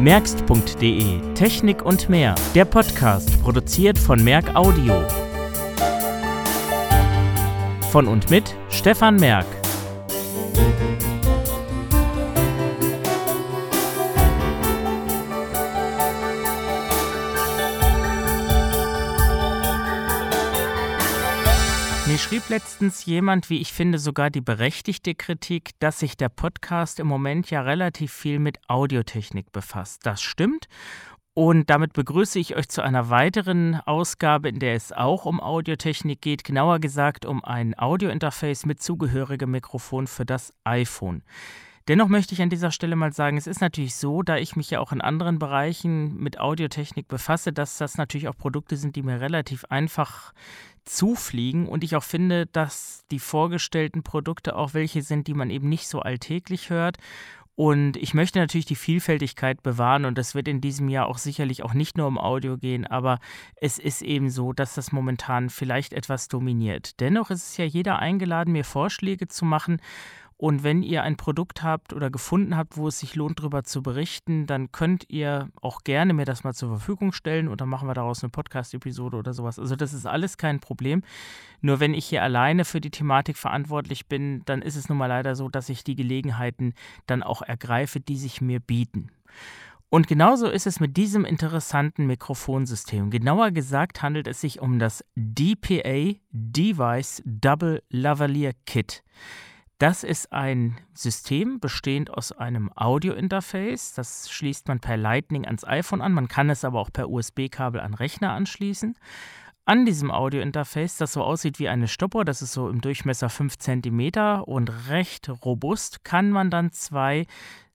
Merkst.de Technik und mehr. Der Podcast produziert von Merck Audio. Von und mit Stefan Merck. Schrieb letztens jemand, wie ich finde, sogar die berechtigte Kritik, dass sich der Podcast im Moment ja relativ viel mit Audiotechnik befasst. Das stimmt. Und damit begrüße ich euch zu einer weiteren Ausgabe, in der es auch um Audiotechnik geht, genauer gesagt um ein Audiointerface mit zugehörigem Mikrofon für das iPhone. Dennoch möchte ich an dieser Stelle mal sagen, es ist natürlich so, da ich mich ja auch in anderen Bereichen mit Audiotechnik befasse, dass das natürlich auch Produkte sind, die mir relativ einfach zufliegen und ich auch finde, dass die vorgestellten Produkte auch welche sind, die man eben nicht so alltäglich hört. Und ich möchte natürlich die Vielfältigkeit bewahren und das wird in diesem Jahr auch sicherlich auch nicht nur um Audio gehen, aber es ist eben so, dass das momentan vielleicht etwas dominiert. Dennoch ist es ja jeder eingeladen, mir Vorschläge zu machen und wenn ihr ein Produkt habt oder gefunden habt, wo es sich lohnt, darüber zu berichten, dann könnt ihr auch gerne mir das mal zur Verfügung stellen und dann machen wir daraus eine Podcast-Episode oder sowas. Also das ist alles kein Problem. Nur wenn ich hier alleine für die Thematik verantwortlich bin, dann ist es nun mal leider so, dass ich die Gelegenheiten dann auch ergreife, die sich mir bieten. Und genauso ist es mit diesem interessanten Mikrofonsystem. Genauer gesagt handelt es sich um das DPA Device Double Lavalier Kit. Das ist ein System bestehend aus einem Audio-Interface. Das schließt man per Lightning ans iPhone an. Man kann es aber auch per USB-Kabel an Rechner anschließen. An diesem Audio-Interface, das so aussieht wie eine Stoppuhr, das ist so im Durchmesser 5 cm und recht robust, kann man dann zwei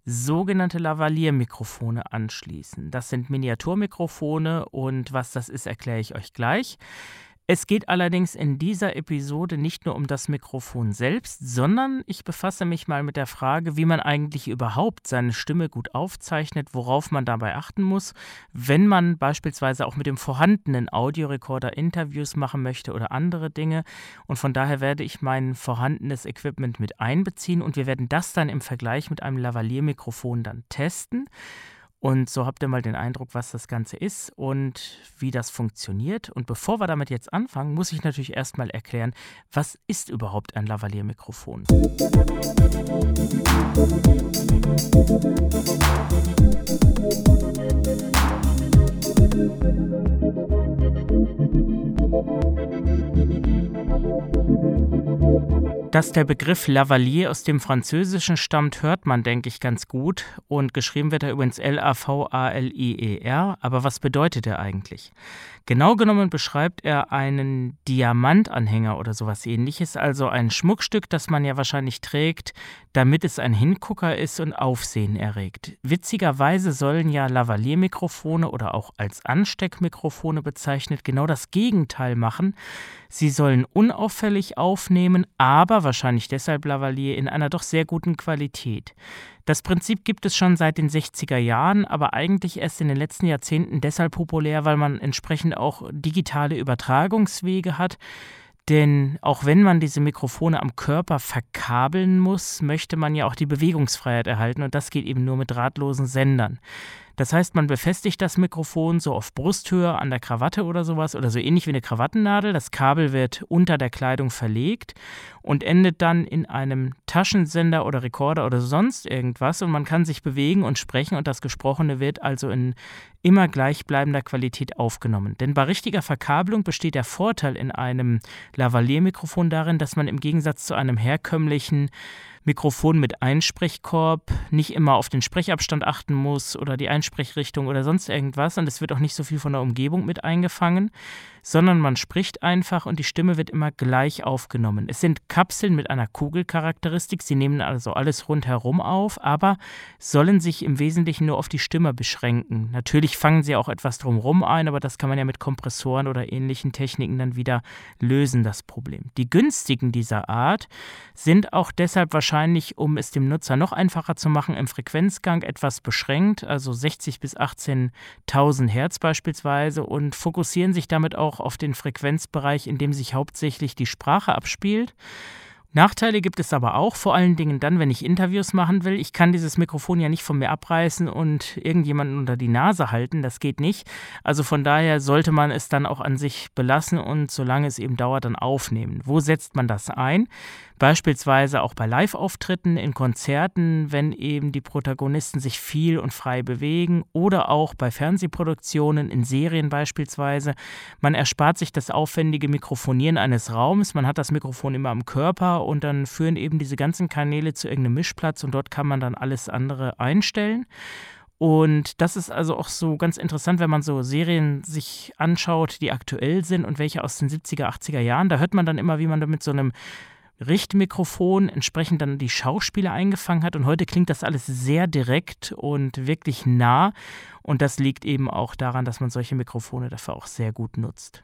sogenannte Lavalier-Mikrofone anschließen. Das sind Miniaturmikrofone und was das ist, erkläre ich euch gleich. Es geht allerdings in dieser Episode nicht nur um das Mikrofon selbst, sondern ich befasse mich mal mit der Frage, wie man eigentlich überhaupt seine Stimme gut aufzeichnet, worauf man dabei achten muss, wenn man beispielsweise auch mit dem vorhandenen Audiorekorder Interviews machen möchte oder andere Dinge. Und von daher werde ich mein vorhandenes Equipment mit einbeziehen und wir werden das dann im Vergleich mit einem Lavalier-Mikrofon dann testen. Und so habt ihr mal den Eindruck, was das Ganze ist und wie das funktioniert. Und bevor wir damit jetzt anfangen, muss ich natürlich erstmal erklären, was ist überhaupt ein Lavalier-Mikrofon? Dass der Begriff Lavalier aus dem Französischen stammt, hört man, denke ich, ganz gut. Und geschrieben wird er übrigens L-A-V-A-L-I-E-R. Aber was bedeutet er eigentlich? Genau genommen beschreibt er einen Diamantanhänger oder sowas ähnliches, also ein Schmuckstück, das man ja wahrscheinlich trägt, damit es ein Hingucker ist und Aufsehen erregt. Witzigerweise sollen ja Lavalier-Mikrofone oder auch als Ansteckmikrofone bezeichnet genau das Gegenteil machen. Sie sollen unauffällig aufnehmen, aber wahrscheinlich deshalb Lavalier in einer doch sehr guten Qualität. Das Prinzip gibt es schon seit den 60er Jahren, aber eigentlich erst in den letzten Jahrzehnten deshalb populär, weil man entsprechend auch digitale Übertragungswege hat. Denn auch wenn man diese Mikrofone am Körper verkabeln muss, möchte man ja auch die Bewegungsfreiheit erhalten und das geht eben nur mit drahtlosen Sendern. Das heißt, man befestigt das Mikrofon so auf Brusthöhe an der Krawatte oder sowas oder so ähnlich wie eine Krawattennadel. Das Kabel wird unter der Kleidung verlegt und endet dann in einem Taschensender oder Rekorder oder sonst irgendwas und man kann sich bewegen und sprechen und das Gesprochene wird also in immer gleichbleibender Qualität aufgenommen. Denn bei richtiger Verkabelung besteht der Vorteil in einem Lavalier-Mikrofon darin, dass man im Gegensatz zu einem herkömmlichen Mikrofon mit Einsprechkorb nicht immer auf den Sprechabstand achten muss oder die Einsprechrichtung oder sonst irgendwas. Und es wird auch nicht so viel von der Umgebung mit eingefangen, sondern man spricht einfach und die Stimme wird immer gleich aufgenommen. Es sind Kapseln mit einer Kugelcharakteristik. Sie nehmen also alles rundherum auf, aber sollen sich im Wesentlichen nur auf die Stimme beschränken. Natürlich fangen sie auch etwas drumherum ein, aber das kann man ja mit Kompressoren oder ähnlichen Techniken dann wieder lösen, das Problem. Die günstigen dieser Art sind auch deshalb wahrscheinlich um es dem Nutzer noch einfacher zu machen, im Frequenzgang etwas beschränkt, also 60 bis 18.000 Hertz beispielsweise, und fokussieren sich damit auch auf den Frequenzbereich, in dem sich hauptsächlich die Sprache abspielt. Nachteile gibt es aber auch, vor allen Dingen dann, wenn ich Interviews machen will. Ich kann dieses Mikrofon ja nicht von mir abreißen und irgendjemanden unter die Nase halten, das geht nicht. Also von daher sollte man es dann auch an sich belassen und solange es eben dauert, dann aufnehmen. Wo setzt man das ein? Beispielsweise auch bei Live-Auftritten, in Konzerten, wenn eben die Protagonisten sich viel und frei bewegen oder auch bei Fernsehproduktionen, in Serien beispielsweise. Man erspart sich das aufwendige Mikrofonieren eines Raums. Man hat das Mikrofon immer am Körper und dann führen eben diese ganzen Kanäle zu irgendeinem Mischplatz und dort kann man dann alles andere einstellen. Und das ist also auch so ganz interessant, wenn man so Serien sich anschaut, die aktuell sind und welche aus den 70er, 80er Jahren. Da hört man dann immer, wie man da mit so einem Richtmikrofon entsprechend dann die Schauspieler eingefangen hat. Und heute klingt das alles sehr direkt und wirklich nah. Und das liegt eben auch daran, dass man solche Mikrofone dafür auch sehr gut nutzt.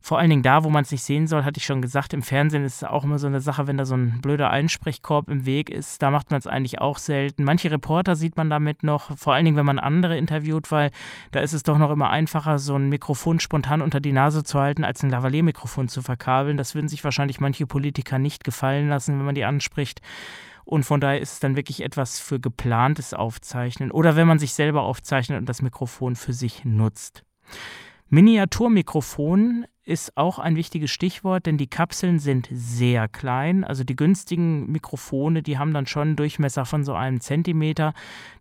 Vor allen Dingen da, wo man es nicht sehen soll, hatte ich schon gesagt, im Fernsehen ist es auch immer so eine Sache, wenn da so ein blöder Einsprechkorb im Weg ist, da macht man es eigentlich auch selten. Manche Reporter sieht man damit noch, vor allen Dingen, wenn man andere interviewt, weil da ist es doch noch immer einfacher, so ein Mikrofon spontan unter die Nase zu halten, als ein Lavalier-Mikrofon zu verkabeln. Das würden sich wahrscheinlich manche Politiker nicht gefallen lassen, wenn man die anspricht. Und von daher ist es dann wirklich etwas für geplantes Aufzeichnen oder wenn man sich selber aufzeichnet und das Mikrofon für sich nutzt. Miniaturmikrofon ist auch ein wichtiges Stichwort, denn die Kapseln sind sehr klein. Also die günstigen Mikrofone, die haben dann schon einen Durchmesser von so einem Zentimeter.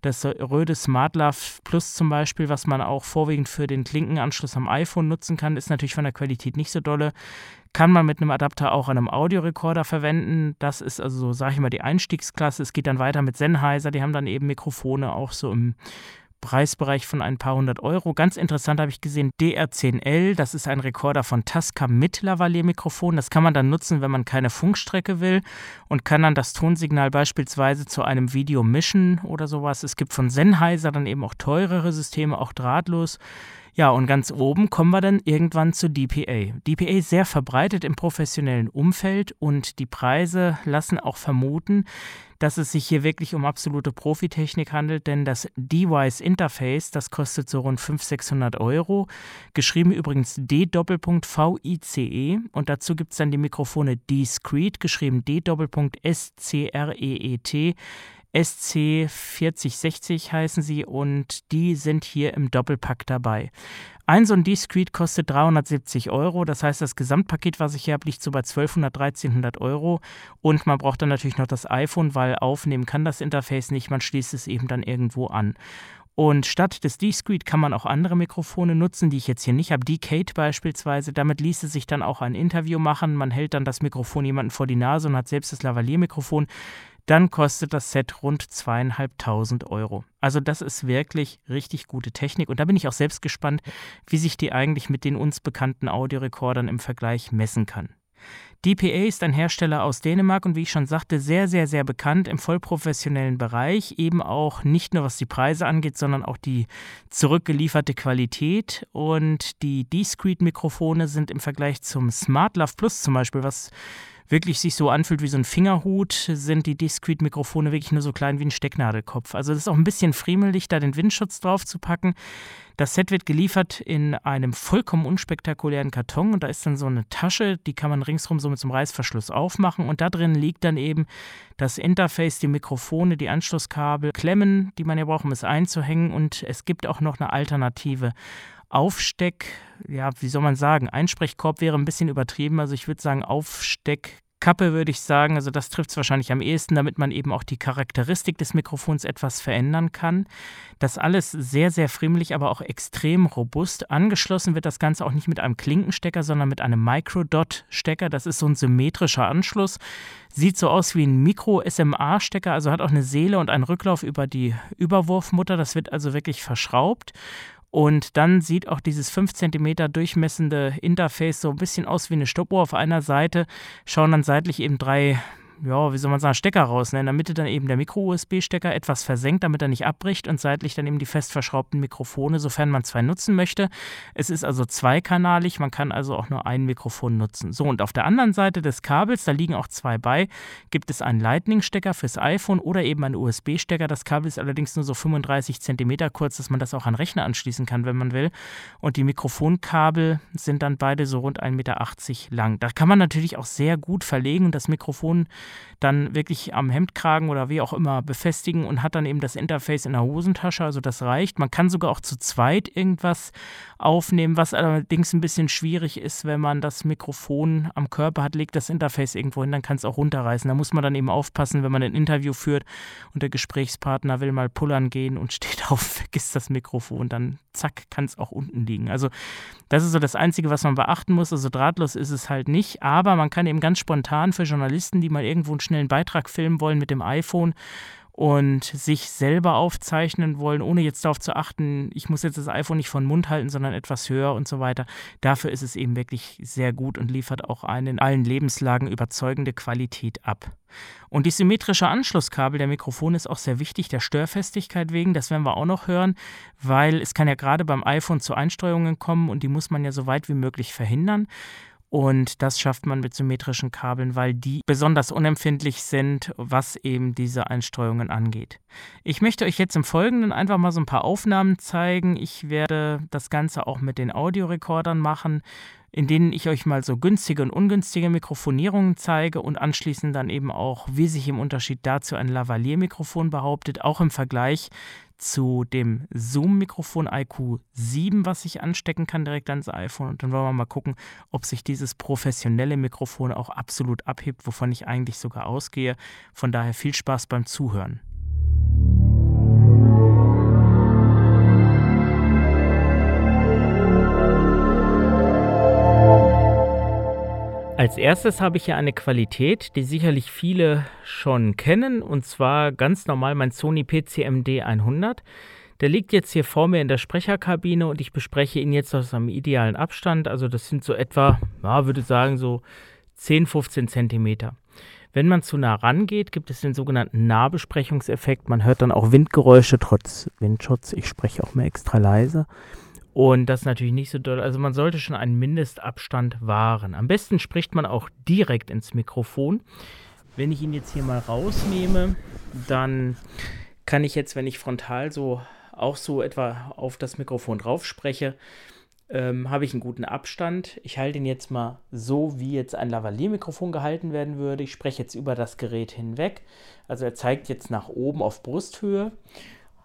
Das Röde SmartLav Plus zum Beispiel, was man auch vorwiegend für den Klinkenanschluss am iPhone nutzen kann, ist natürlich von der Qualität nicht so dolle. Kann man mit einem Adapter auch an einem Audiorekorder verwenden. Das ist also so, sage ich mal, die Einstiegsklasse. Es geht dann weiter mit Sennheiser. Die haben dann eben Mikrofone auch so im Preisbereich von ein paar hundert Euro. Ganz interessant habe ich gesehen, DR10L, das ist ein Rekorder von Tasca mit Lavalier-Mikrofon. Das kann man dann nutzen, wenn man keine Funkstrecke will und kann dann das Tonsignal beispielsweise zu einem Video mischen oder sowas. Es gibt von Sennheiser dann eben auch teurere Systeme, auch drahtlos. Ja, und ganz oben kommen wir dann irgendwann zu DPA. DPA ist sehr verbreitet im professionellen Umfeld und die Preise lassen auch vermuten, dass es sich hier wirklich um absolute Profitechnik handelt, denn das Device Interface, das kostet so rund 500, 600 Euro. Geschrieben übrigens D-Vice-E und dazu gibt es dann die Mikrofone Discreet, geschrieben D-S-C-R-E-E-T. SC4060 heißen sie und die sind hier im Doppelpack dabei. Ein so ein Discrete kostet 370 Euro, das heißt, das Gesamtpaket, was ich hier habe, liegt so bei 1200, 1300 Euro und man braucht dann natürlich noch das iPhone, weil aufnehmen kann das Interface nicht, man schließt es eben dann irgendwo an. Und statt des Discrete kann man auch andere Mikrofone nutzen, die ich jetzt hier nicht habe. Decade beispielsweise. Damit ließe sich dann auch ein Interview machen. Man hält dann das Mikrofon jemanden vor die Nase und hat selbst das Lavalier-Mikrofon dann kostet das Set rund zweieinhalbtausend Euro. Also das ist wirklich richtig gute Technik und da bin ich auch selbst gespannt, wie sich die eigentlich mit den uns bekannten Audiorekordern im Vergleich messen kann. DPA ist ein Hersteller aus Dänemark und wie ich schon sagte, sehr, sehr, sehr bekannt im vollprofessionellen Bereich, eben auch nicht nur was die Preise angeht, sondern auch die zurückgelieferte Qualität. Und die Discrete-Mikrofone sind im Vergleich zum SmartLove Plus zum Beispiel, was wirklich sich so anfühlt wie so ein Fingerhut, sind die Discrete-Mikrofone wirklich nur so klein wie ein Stecknadelkopf. Also das ist auch ein bisschen friemelig, da den Windschutz drauf zu packen. Das Set wird geliefert in einem vollkommen unspektakulären Karton und da ist dann so eine Tasche, die kann man ringsrum so mit so einem Reißverschluss aufmachen und da drin liegt dann eben das Interface, die Mikrofone, die Anschlusskabel, Klemmen, die man ja braucht, um es einzuhängen und es gibt auch noch eine Alternative. Aufsteck, ja, wie soll man sagen, Einsprechkorb wäre ein bisschen übertrieben. Also ich würde sagen, Aufsteckkappe würde ich sagen. Also das trifft es wahrscheinlich am ehesten, damit man eben auch die Charakteristik des Mikrofons etwas verändern kann. Das alles sehr, sehr friemlich, aber auch extrem robust. Angeschlossen wird das Ganze auch nicht mit einem Klinkenstecker, sondern mit einem Microdot-Stecker. Das ist so ein symmetrischer Anschluss. Sieht so aus wie ein Mikro-SMA-Stecker, also hat auch eine Seele und einen Rücklauf über die Überwurfmutter. Das wird also wirklich verschraubt. Und dann sieht auch dieses 5 cm durchmessende Interface so ein bisschen aus wie eine Stoppuhr auf einer Seite. Schauen dann seitlich eben drei ja, wie soll man sagen, Stecker raus. Ne? In der Mitte dann eben der Micro-USB-Stecker etwas versenkt, damit er nicht abbricht und seitlich dann eben die fest verschraubten Mikrofone, sofern man zwei nutzen möchte. Es ist also zweikanalig, man kann also auch nur ein Mikrofon nutzen. So, und auf der anderen Seite des Kabels, da liegen auch zwei bei, gibt es einen Lightning-Stecker fürs iPhone oder eben einen USB-Stecker. Das Kabel ist allerdings nur so 35 cm kurz, dass man das auch an Rechner anschließen kann, wenn man will. Und die Mikrofonkabel sind dann beide so rund 1,80 Meter lang. Da kann man natürlich auch sehr gut verlegen das Mikrofon dann wirklich am Hemdkragen oder wie auch immer befestigen und hat dann eben das Interface in der Hosentasche. Also das reicht. Man kann sogar auch zu zweit irgendwas aufnehmen, was allerdings ein bisschen schwierig ist, wenn man das Mikrofon am Körper hat, legt das Interface irgendwo hin, dann kann es auch runterreißen. Da muss man dann eben aufpassen, wenn man ein Interview führt und der Gesprächspartner will mal pullern gehen und steht auf, vergisst das Mikrofon, dann zack, kann es auch unten liegen. Also das ist so das Einzige, was man beachten muss. Also drahtlos ist es halt nicht, aber man kann eben ganz spontan für Journalisten, die mal irgendwo einen schnellen Beitrag filmen wollen mit dem iPhone, und sich selber aufzeichnen wollen, ohne jetzt darauf zu achten, ich muss jetzt das iPhone nicht von Mund halten, sondern etwas höher und so weiter. Dafür ist es eben wirklich sehr gut und liefert auch eine in allen Lebenslagen überzeugende Qualität ab. Und die symmetrische Anschlusskabel der Mikrofone ist auch sehr wichtig, der Störfestigkeit wegen. Das werden wir auch noch hören, weil es kann ja gerade beim iPhone zu Einsteuerungen kommen und die muss man ja so weit wie möglich verhindern. Und das schafft man mit symmetrischen Kabeln, weil die besonders unempfindlich sind, was eben diese Einstreuungen angeht. Ich möchte euch jetzt im Folgenden einfach mal so ein paar Aufnahmen zeigen. Ich werde das Ganze auch mit den Audiorekordern machen, in denen ich euch mal so günstige und ungünstige Mikrofonierungen zeige und anschließend dann eben auch, wie sich im Unterschied dazu ein Lavalier-Mikrofon behauptet, auch im Vergleich zu dem Zoom-Mikrofon IQ7, was ich anstecken kann direkt ans iPhone. Und dann wollen wir mal gucken, ob sich dieses professionelle Mikrofon auch absolut abhebt, wovon ich eigentlich sogar ausgehe. Von daher viel Spaß beim Zuhören. Als erstes habe ich hier eine Qualität, die sicherlich viele schon kennen, und zwar ganz normal mein Sony PCMD 100. Der liegt jetzt hier vor mir in der Sprecherkabine und ich bespreche ihn jetzt aus einem idealen Abstand. Also das sind so etwa, ja, würde sagen, so 10, 15 Zentimeter. Wenn man zu nah rangeht, gibt es den sogenannten Nahbesprechungseffekt. Man hört dann auch Windgeräusche trotz Windschutz. Ich spreche auch mal extra leise. Und das ist natürlich nicht so doll. Also man sollte schon einen Mindestabstand wahren. Am besten spricht man auch direkt ins Mikrofon. Wenn ich ihn jetzt hier mal rausnehme, dann kann ich jetzt, wenn ich frontal so auch so etwa auf das Mikrofon drauf spreche, ähm, habe ich einen guten Abstand. Ich halte ihn jetzt mal so, wie jetzt ein Lavalier-Mikrofon gehalten werden würde. Ich spreche jetzt über das Gerät hinweg. Also er zeigt jetzt nach oben auf Brusthöhe.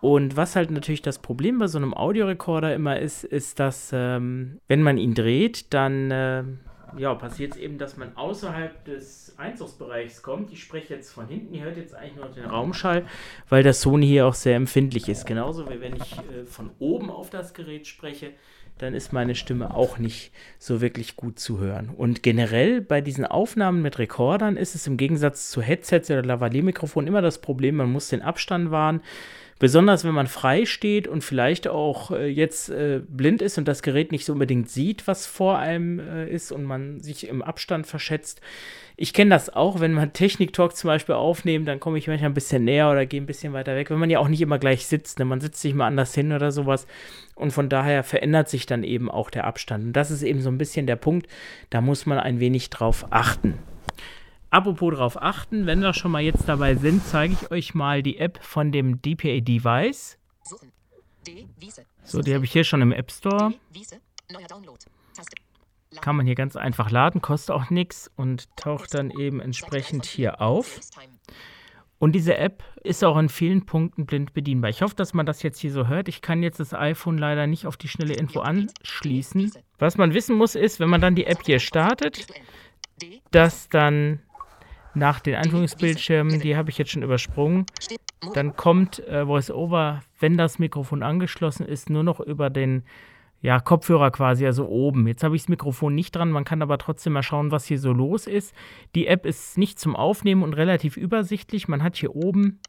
Und was halt natürlich das Problem bei so einem Audiorekorder immer ist, ist, dass ähm, wenn man ihn dreht, dann äh, ja, passiert es eben, dass man außerhalb des Einzugsbereichs kommt. Ich spreche jetzt von hinten, ihr hört jetzt eigentlich nur den Raumschall, weil das Sony hier auch sehr empfindlich ist. Genauso wie wenn ich äh, von oben auf das Gerät spreche, dann ist meine Stimme auch nicht so wirklich gut zu hören. Und generell bei diesen Aufnahmen mit Rekordern ist es im Gegensatz zu Headsets oder Lavalier-Mikrofonen immer das Problem, man muss den Abstand wahren. Besonders wenn man frei steht und vielleicht auch äh, jetzt äh, blind ist und das Gerät nicht so unbedingt sieht, was vor einem äh, ist und man sich im Abstand verschätzt. Ich kenne das auch, wenn man Technik-Talk zum Beispiel aufnimmt, dann komme ich manchmal ein bisschen näher oder gehe ein bisschen weiter weg, wenn man ja auch nicht immer gleich sitzt. Ne? Man sitzt sich mal anders hin oder sowas. Und von daher verändert sich dann eben auch der Abstand. Und das ist eben so ein bisschen der Punkt, da muss man ein wenig drauf achten. Apropos darauf achten, wenn wir schon mal jetzt dabei sind, zeige ich euch mal die App von dem DPA Device. So, die habe ich hier schon im App Store. Kann man hier ganz einfach laden, kostet auch nichts und taucht dann eben entsprechend hier auf. Und diese App ist auch in vielen Punkten blind bedienbar. Ich hoffe, dass man das jetzt hier so hört. Ich kann jetzt das iPhone leider nicht auf die schnelle Info anschließen. Was man wissen muss, ist, wenn man dann die App hier startet, dass dann nach den Einführungsbildschirmen, die habe ich jetzt schon übersprungen. Dann kommt äh, VoiceOver, wenn das Mikrofon angeschlossen ist, nur noch über den ja, Kopfhörer quasi, also oben. Jetzt habe ich das Mikrofon nicht dran, man kann aber trotzdem mal schauen, was hier so los ist. Die App ist nicht zum Aufnehmen und relativ übersichtlich. Man hat hier oben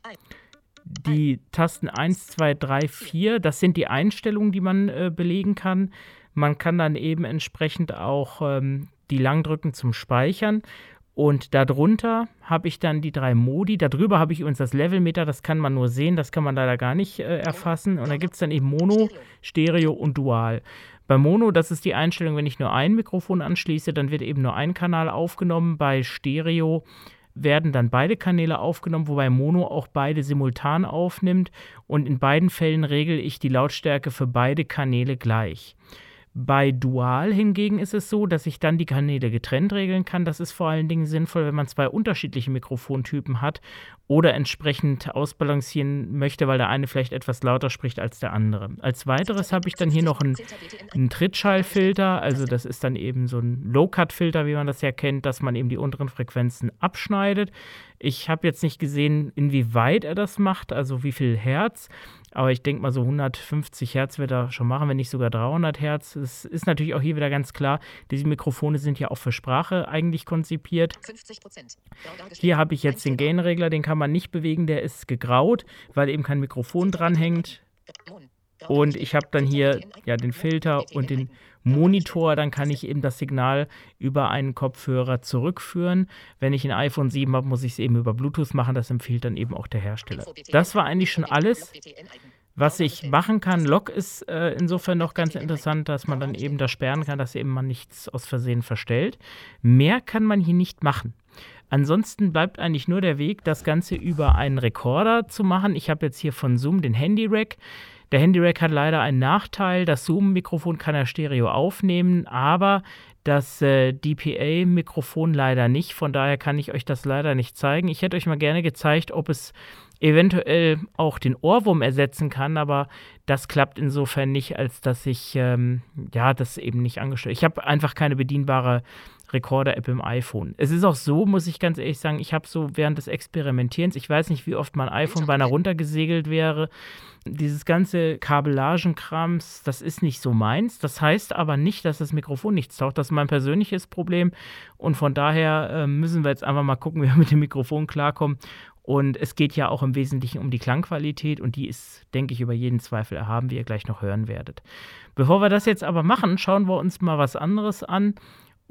die Tasten 1, 2, 3, 4. Das sind die Einstellungen, die man äh, belegen kann. Man kann dann eben entsprechend auch ähm, die lang drücken zum Speichern. Und darunter habe ich dann die drei Modi. Darüber habe ich übrigens das Levelmeter, das kann man nur sehen, das kann man leider gar nicht äh, erfassen. Und da gibt es dann eben Mono, Stereo und Dual. Bei Mono, das ist die Einstellung, wenn ich nur ein Mikrofon anschließe, dann wird eben nur ein Kanal aufgenommen. Bei Stereo werden dann beide Kanäle aufgenommen, wobei Mono auch beide simultan aufnimmt. Und in beiden Fällen regle ich die Lautstärke für beide Kanäle gleich. Bei Dual hingegen ist es so, dass ich dann die Kanäle getrennt regeln kann. Das ist vor allen Dingen sinnvoll, wenn man zwei unterschiedliche Mikrofontypen hat oder entsprechend ausbalancieren möchte, weil der eine vielleicht etwas lauter spricht als der andere. Als weiteres habe ich dann hier noch einen, einen Trittschallfilter, also das ist dann eben so ein Low-Cut-Filter, wie man das ja kennt, dass man eben die unteren Frequenzen abschneidet. Ich habe jetzt nicht gesehen, inwieweit er das macht, also wie viel Hertz. Aber ich denke mal, so 150 Hertz wird er schon machen, wenn nicht sogar 300 Hertz. Es ist natürlich auch hier wieder ganz klar, diese Mikrofone sind ja auch für Sprache eigentlich konzipiert. Hier habe ich jetzt den Gain-Regler, den kann man nicht bewegen, der ist gegraut, weil eben kein Mikrofon dranhängt. Und ich habe dann hier ja den Filter und den Monitor, dann kann ich eben das Signal über einen Kopfhörer zurückführen. Wenn ich ein iPhone 7 habe, muss ich es eben über Bluetooth machen. Das empfiehlt dann eben auch der Hersteller. Das war eigentlich schon alles. Was ich machen kann, Log ist äh, insofern noch ganz interessant, dass man dann eben das sperren kann, dass eben man nichts aus Versehen verstellt. Mehr kann man hier nicht machen. Ansonsten bleibt eigentlich nur der Weg, das Ganze über einen Rekorder zu machen. Ich habe jetzt hier von Zoom den Handy Rack. Der Handy Rack hat leider einen Nachteil. Das Zoom-Mikrofon kann er Stereo aufnehmen, aber das äh, DPA-Mikrofon leider nicht. Von daher kann ich euch das leider nicht zeigen. Ich hätte euch mal gerne gezeigt, ob es eventuell auch den Ohrwurm ersetzen kann, aber das klappt insofern nicht, als dass ich ähm, ja das eben nicht angestellt. Ich habe einfach keine bedienbare Recorder-App im iPhone. Es ist auch so, muss ich ganz ehrlich sagen, ich habe so während des Experimentierens, ich weiß nicht, wie oft mein iPhone beinahe runtergesegelt wäre. Dieses ganze Kabellagenkrams, das ist nicht so meins. Das heißt aber nicht, dass das Mikrofon nichts taucht. Das ist mein persönliches Problem. Und von daher äh, müssen wir jetzt einfach mal gucken, wie wir mit dem Mikrofon klarkommen. Und es geht ja auch im Wesentlichen um die Klangqualität und die ist, denke ich, über jeden Zweifel erhaben, wie ihr gleich noch hören werdet. Bevor wir das jetzt aber machen, schauen wir uns mal was anderes an.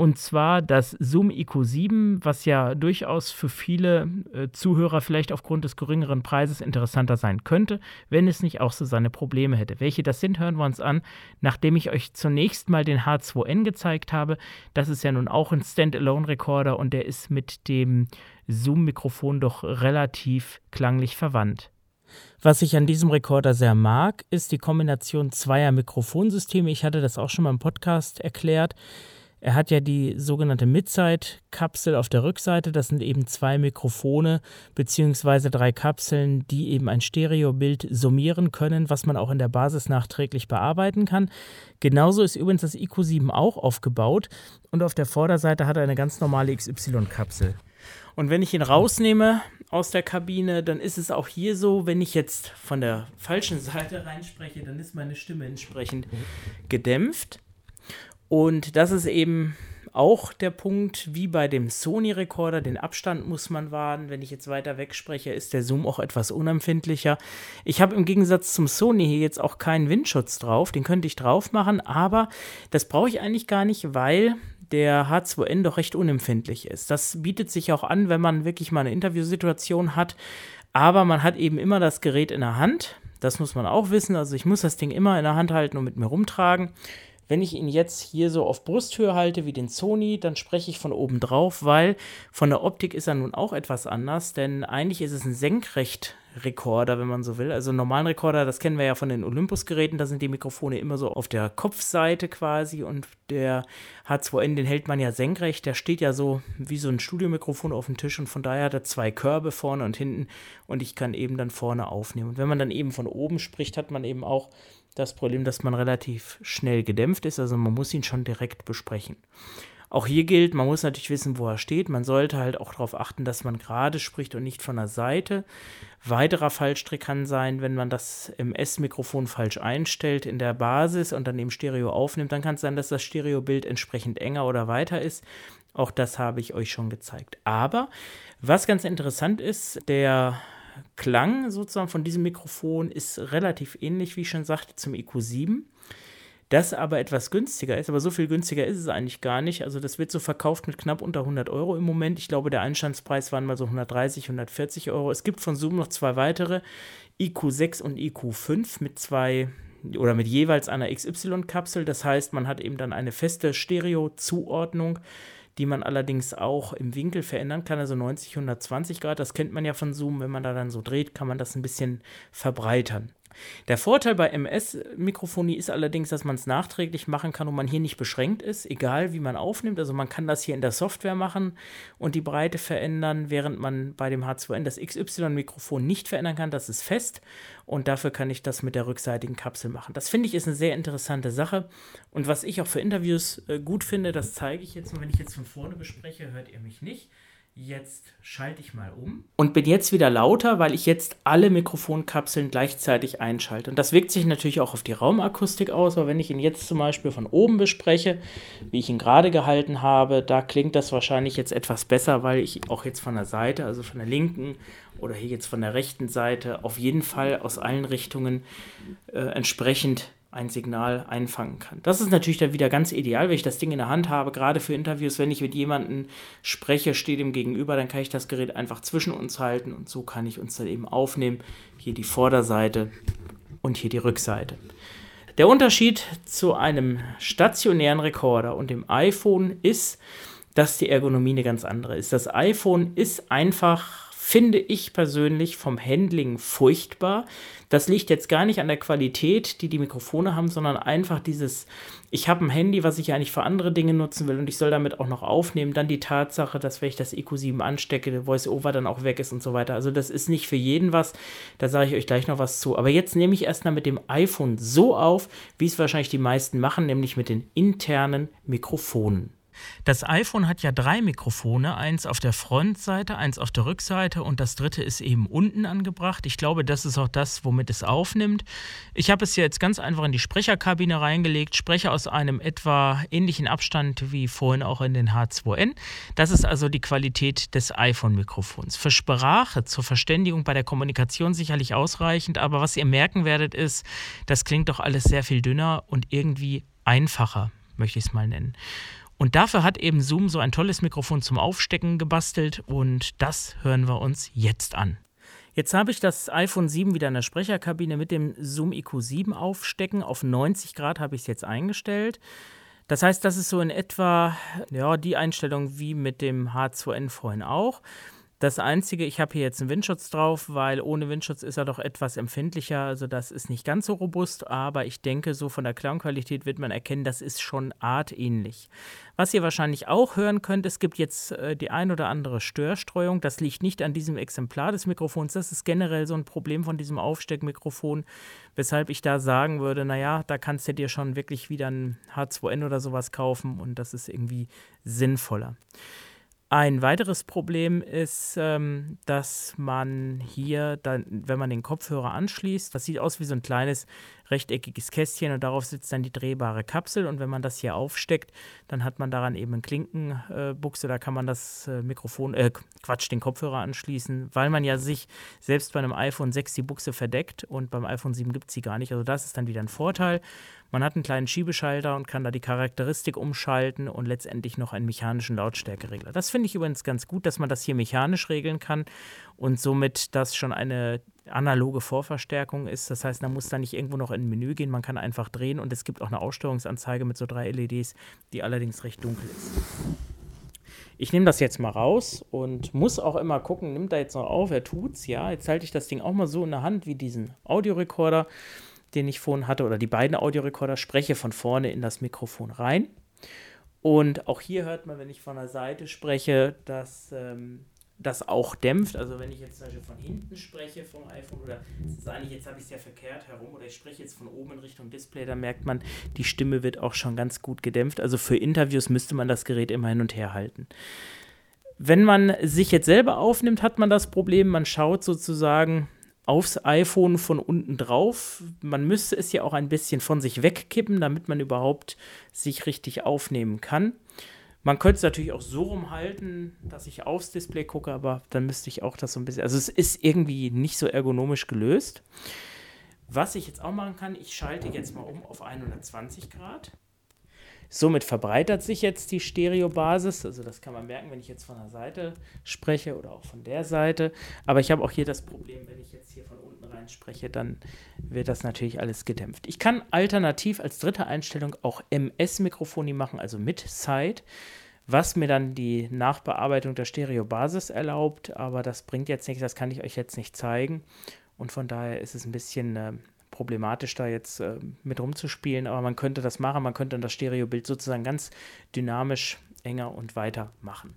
Und zwar das Zoom IQ7, was ja durchaus für viele äh, Zuhörer vielleicht aufgrund des geringeren Preises interessanter sein könnte, wenn es nicht auch so seine Probleme hätte. Welche das sind, hören wir uns an, nachdem ich euch zunächst mal den H2N gezeigt habe. Das ist ja nun auch ein Standalone-Recorder und der ist mit dem Zoom-Mikrofon doch relativ klanglich verwandt. Was ich an diesem Rekorder sehr mag, ist die Kombination zweier Mikrofonsysteme. Ich hatte das auch schon mal im Podcast erklärt. Er hat ja die sogenannte Midside-Kapsel auf der Rückseite. Das sind eben zwei Mikrofone beziehungsweise drei Kapseln, die eben ein Stereobild summieren können, was man auch in der Basis nachträglich bearbeiten kann. Genauso ist übrigens das IQ7 auch aufgebaut und auf der Vorderseite hat er eine ganz normale XY-Kapsel. Und wenn ich ihn rausnehme aus der Kabine, dann ist es auch hier so, wenn ich jetzt von der falschen Seite reinspreche, dann ist meine Stimme entsprechend gedämpft. Und das ist eben auch der Punkt, wie bei dem Sony-Rekorder, den Abstand muss man wahren. Wenn ich jetzt weiter wegspreche, ist der Zoom auch etwas unempfindlicher. Ich habe im Gegensatz zum Sony hier jetzt auch keinen Windschutz drauf, den könnte ich drauf machen, aber das brauche ich eigentlich gar nicht, weil der H2N doch recht unempfindlich ist. Das bietet sich auch an, wenn man wirklich mal eine Interviewsituation hat, aber man hat eben immer das Gerät in der Hand. Das muss man auch wissen. Also ich muss das Ding immer in der Hand halten und mit mir rumtragen. Wenn ich ihn jetzt hier so auf Brusthöhe halte wie den Sony, dann spreche ich von oben drauf, weil von der Optik ist er nun auch etwas anders, denn eigentlich ist es ein Senkrecht-Rekorder, wenn man so will. Also normalen Rekorder, das kennen wir ja von den Olympus-Geräten, da sind die Mikrofone immer so auf der Kopfseite quasi und der H2N, den hält man ja senkrecht, der steht ja so wie so ein Studiomikrofon auf dem Tisch und von daher hat er zwei Körbe vorne und hinten und ich kann eben dann vorne aufnehmen. Und wenn man dann eben von oben spricht, hat man eben auch das Problem, dass man relativ schnell gedämpft ist, also man muss ihn schon direkt besprechen. Auch hier gilt, man muss natürlich wissen, wo er steht. Man sollte halt auch darauf achten, dass man gerade spricht und nicht von der Seite. Weiterer Fallstrick kann sein, wenn man das MS-Mikrofon falsch einstellt in der Basis und dann im Stereo aufnimmt, dann kann es sein, dass das Stereobild entsprechend enger oder weiter ist. Auch das habe ich euch schon gezeigt. Aber was ganz interessant ist, der Klang sozusagen von diesem Mikrofon ist relativ ähnlich, wie ich schon sagte, zum IQ7. das aber etwas günstiger ist. Aber so viel günstiger ist es eigentlich gar nicht. Also das wird so verkauft mit knapp unter 100 Euro im Moment. Ich glaube, der Einstandspreis waren mal so 130, 140 Euro. Es gibt von Zoom noch zwei weitere, IQ6 und IQ5 mit zwei oder mit jeweils einer XY-Kapsel. Das heißt, man hat eben dann eine feste Stereo-Zuordnung die man allerdings auch im Winkel verändern kann, also 90, 120 Grad. Das kennt man ja von Zoom. Wenn man da dann so dreht, kann man das ein bisschen verbreitern. Der Vorteil bei MS-Mikrofonie ist allerdings, dass man es nachträglich machen kann und man hier nicht beschränkt ist, egal wie man aufnimmt. Also man kann das hier in der Software machen und die Breite verändern, während man bei dem H2N das XY-Mikrofon nicht verändern kann. Das ist fest und dafür kann ich das mit der rückseitigen Kapsel machen. Das finde ich ist eine sehr interessante Sache und was ich auch für Interviews äh, gut finde, das zeige ich jetzt. Und wenn ich jetzt von vorne bespreche, hört ihr mich nicht. Jetzt schalte ich mal um und bin jetzt wieder lauter, weil ich jetzt alle Mikrofonkapseln gleichzeitig einschalte. Und das wirkt sich natürlich auch auf die Raumakustik aus, aber wenn ich ihn jetzt zum Beispiel von oben bespreche, wie ich ihn gerade gehalten habe, da klingt das wahrscheinlich jetzt etwas besser, weil ich auch jetzt von der Seite, also von der linken oder hier jetzt von der rechten Seite, auf jeden Fall aus allen Richtungen äh, entsprechend ein Signal einfangen kann. Das ist natürlich dann wieder ganz ideal, wenn ich das Ding in der Hand habe, gerade für Interviews, wenn ich mit jemandem spreche, steht ihm gegenüber, dann kann ich das Gerät einfach zwischen uns halten und so kann ich uns dann eben aufnehmen. Hier die Vorderseite und hier die Rückseite. Der Unterschied zu einem stationären Rekorder und dem iPhone ist, dass die Ergonomie eine ganz andere ist. Das iPhone ist einfach finde ich persönlich vom Handling furchtbar. Das liegt jetzt gar nicht an der Qualität, die die Mikrofone haben, sondern einfach dieses, ich habe ein Handy, was ich eigentlich für andere Dinge nutzen will und ich soll damit auch noch aufnehmen. Dann die Tatsache, dass wenn ich das EQ7 anstecke, der Voice-Over dann auch weg ist und so weiter. Also das ist nicht für jeden was. Da sage ich euch gleich noch was zu. Aber jetzt nehme ich erstmal mit dem iPhone so auf, wie es wahrscheinlich die meisten machen, nämlich mit den internen Mikrofonen. Das iPhone hat ja drei Mikrofone, eins auf der Frontseite, eins auf der Rückseite und das dritte ist eben unten angebracht. Ich glaube, das ist auch das, womit es aufnimmt. Ich habe es jetzt ganz einfach in die Sprecherkabine reingelegt, spreche aus einem etwa ähnlichen Abstand wie vorhin auch in den H2N. Das ist also die Qualität des iPhone-Mikrofons. Für Sprache, zur Verständigung bei der Kommunikation sicherlich ausreichend, aber was ihr merken werdet ist, das klingt doch alles sehr viel dünner und irgendwie einfacher, möchte ich es mal nennen. Und dafür hat eben Zoom so ein tolles Mikrofon zum Aufstecken gebastelt und das hören wir uns jetzt an. Jetzt habe ich das iPhone 7 wieder in der Sprecherkabine mit dem Zoom IQ7 aufstecken. Auf 90 Grad habe ich es jetzt eingestellt. Das heißt, das ist so in etwa ja, die Einstellung wie mit dem H2N vorhin auch. Das Einzige, ich habe hier jetzt einen Windschutz drauf, weil ohne Windschutz ist er doch etwas empfindlicher. Also das ist nicht ganz so robust, aber ich denke, so von der Klangqualität wird man erkennen, das ist schon artähnlich. Was ihr wahrscheinlich auch hören könnt, es gibt jetzt äh, die ein oder andere Störstreuung. Das liegt nicht an diesem Exemplar des Mikrofons. Das ist generell so ein Problem von diesem Aufsteckmikrofon, weshalb ich da sagen würde, naja, da kannst du dir schon wirklich wieder ein H2N oder sowas kaufen und das ist irgendwie sinnvoller. Ein weiteres Problem ist, ähm, dass man hier, dann, wenn man den Kopfhörer anschließt, das sieht aus wie so ein kleines rechteckiges Kästchen und darauf sitzt dann die drehbare Kapsel. Und wenn man das hier aufsteckt, dann hat man daran eben eine Klinkenbuchse, da kann man das äh, Mikrofon, äh, Quatsch, den Kopfhörer anschließen, weil man ja sich selbst bei einem iPhone 6 die Buchse verdeckt und beim iPhone 7 gibt es sie gar nicht. Also das ist dann wieder ein Vorteil. Man hat einen kleinen Schiebeschalter und kann da die Charakteristik umschalten und letztendlich noch einen mechanischen Lautstärkeregler. Das finde ich übrigens ganz gut, dass man das hier mechanisch regeln kann und somit das schon eine analoge Vorverstärkung ist. Das heißt, man muss da nicht irgendwo noch in ein Menü gehen, man kann einfach drehen und es gibt auch eine Aussteuerungsanzeige mit so drei LEDs, die allerdings recht dunkel ist. Ich nehme das jetzt mal raus und muss auch immer gucken, nimmt er jetzt noch auf, er tut's, ja. Jetzt halte ich das Ding auch mal so in der Hand wie diesen Audiorekorder den ich vorhin hatte, oder die beiden Audiorekorder, spreche von vorne in das Mikrofon rein. Und auch hier hört man, wenn ich von der Seite spreche, dass ähm, das auch dämpft. Also wenn ich jetzt zum Beispiel von hinten spreche vom iPhone oder ist eigentlich, jetzt habe ich es ja verkehrt herum oder ich spreche jetzt von oben in Richtung Display, da merkt man, die Stimme wird auch schon ganz gut gedämpft. Also für Interviews müsste man das Gerät immer hin und her halten. Wenn man sich jetzt selber aufnimmt, hat man das Problem, man schaut sozusagen aufs iPhone von unten drauf. Man müsste es ja auch ein bisschen von sich wegkippen, damit man überhaupt sich richtig aufnehmen kann. Man könnte es natürlich auch so rumhalten, dass ich aufs Display gucke, aber dann müsste ich auch das so ein bisschen. Also es ist irgendwie nicht so ergonomisch gelöst. Was ich jetzt auch machen kann, ich schalte jetzt mal um auf 120 Grad. Somit verbreitert sich jetzt die Stereobasis. Also das kann man merken, wenn ich jetzt von der Seite spreche oder auch von der Seite. Aber ich habe auch hier das Problem, wenn ich jetzt hier von unten rein spreche, dann wird das natürlich alles gedämpft. Ich kann alternativ als dritte Einstellung auch MS-Mikrofoni machen, also mit Side, was mir dann die Nachbearbeitung der Stereobasis erlaubt. Aber das bringt jetzt nichts, das kann ich euch jetzt nicht zeigen. Und von daher ist es ein bisschen äh, problematisch, da jetzt äh, mit rumzuspielen, aber man könnte das machen, man könnte dann das Stereobild sozusagen ganz dynamisch enger und weiter machen.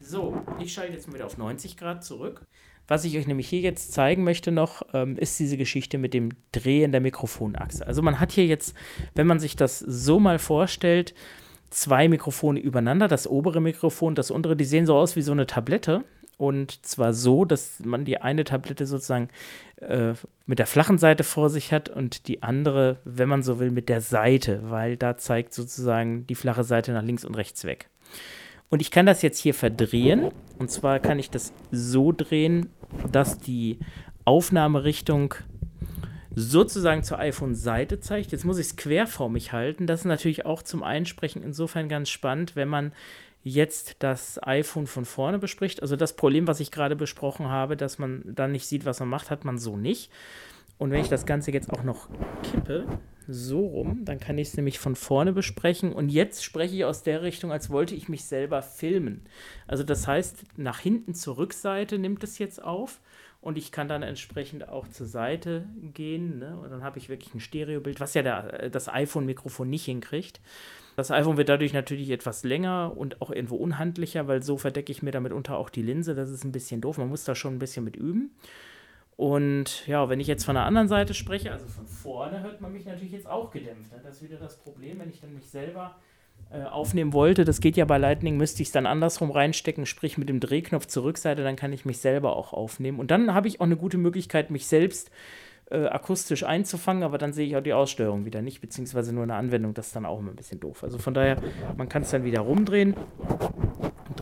So, ich schalte jetzt mal wieder auf 90 Grad zurück. Was ich euch nämlich hier jetzt zeigen möchte noch, ähm, ist diese Geschichte mit dem Drehen der Mikrofonachse. Also man hat hier jetzt, wenn man sich das so mal vorstellt, zwei Mikrofone übereinander, das obere Mikrofon, das untere, die sehen so aus wie so eine Tablette und zwar so, dass man die eine Tablette sozusagen äh, mit der flachen Seite vor sich hat und die andere, wenn man so will, mit der Seite, weil da zeigt sozusagen die flache Seite nach links und rechts weg. Und ich kann das jetzt hier verdrehen. Und zwar kann ich das so drehen, dass die Aufnahmerichtung sozusagen zur iPhone-Seite zeigt. Jetzt muss ich es querformig halten. Das ist natürlich auch zum Einsprechen insofern ganz spannend, wenn man jetzt das iPhone von vorne bespricht. Also das Problem, was ich gerade besprochen habe, dass man dann nicht sieht, was man macht, hat man so nicht. Und wenn ich das Ganze jetzt auch noch kippe, so rum, dann kann ich es nämlich von vorne besprechen. Und jetzt spreche ich aus der Richtung, als wollte ich mich selber filmen. Also das heißt, nach hinten zur Rückseite nimmt es jetzt auf. Und ich kann dann entsprechend auch zur Seite gehen. Ne? Und dann habe ich wirklich ein Stereobild, was ja der, das iPhone-Mikrofon nicht hinkriegt. Das iPhone wird dadurch natürlich etwas länger und auch irgendwo unhandlicher, weil so verdecke ich mir damit unter auch die Linse. Das ist ein bisschen doof. Man muss da schon ein bisschen mit üben. Und ja, wenn ich jetzt von der anderen Seite spreche, also von vorne, hört man mich natürlich jetzt auch gedämpft. Ne? Das ist wieder das Problem, wenn ich dann mich selber äh, aufnehmen wollte. Das geht ja bei Lightning, müsste ich es dann andersrum reinstecken, sprich mit dem Drehknopf zur Rückseite, dann kann ich mich selber auch aufnehmen. Und dann habe ich auch eine gute Möglichkeit, mich selbst äh, akustisch einzufangen, aber dann sehe ich auch die Aussteuerung wieder nicht, beziehungsweise nur eine Anwendung, das ist dann auch immer ein bisschen doof. Also von daher, man kann es dann wieder rumdrehen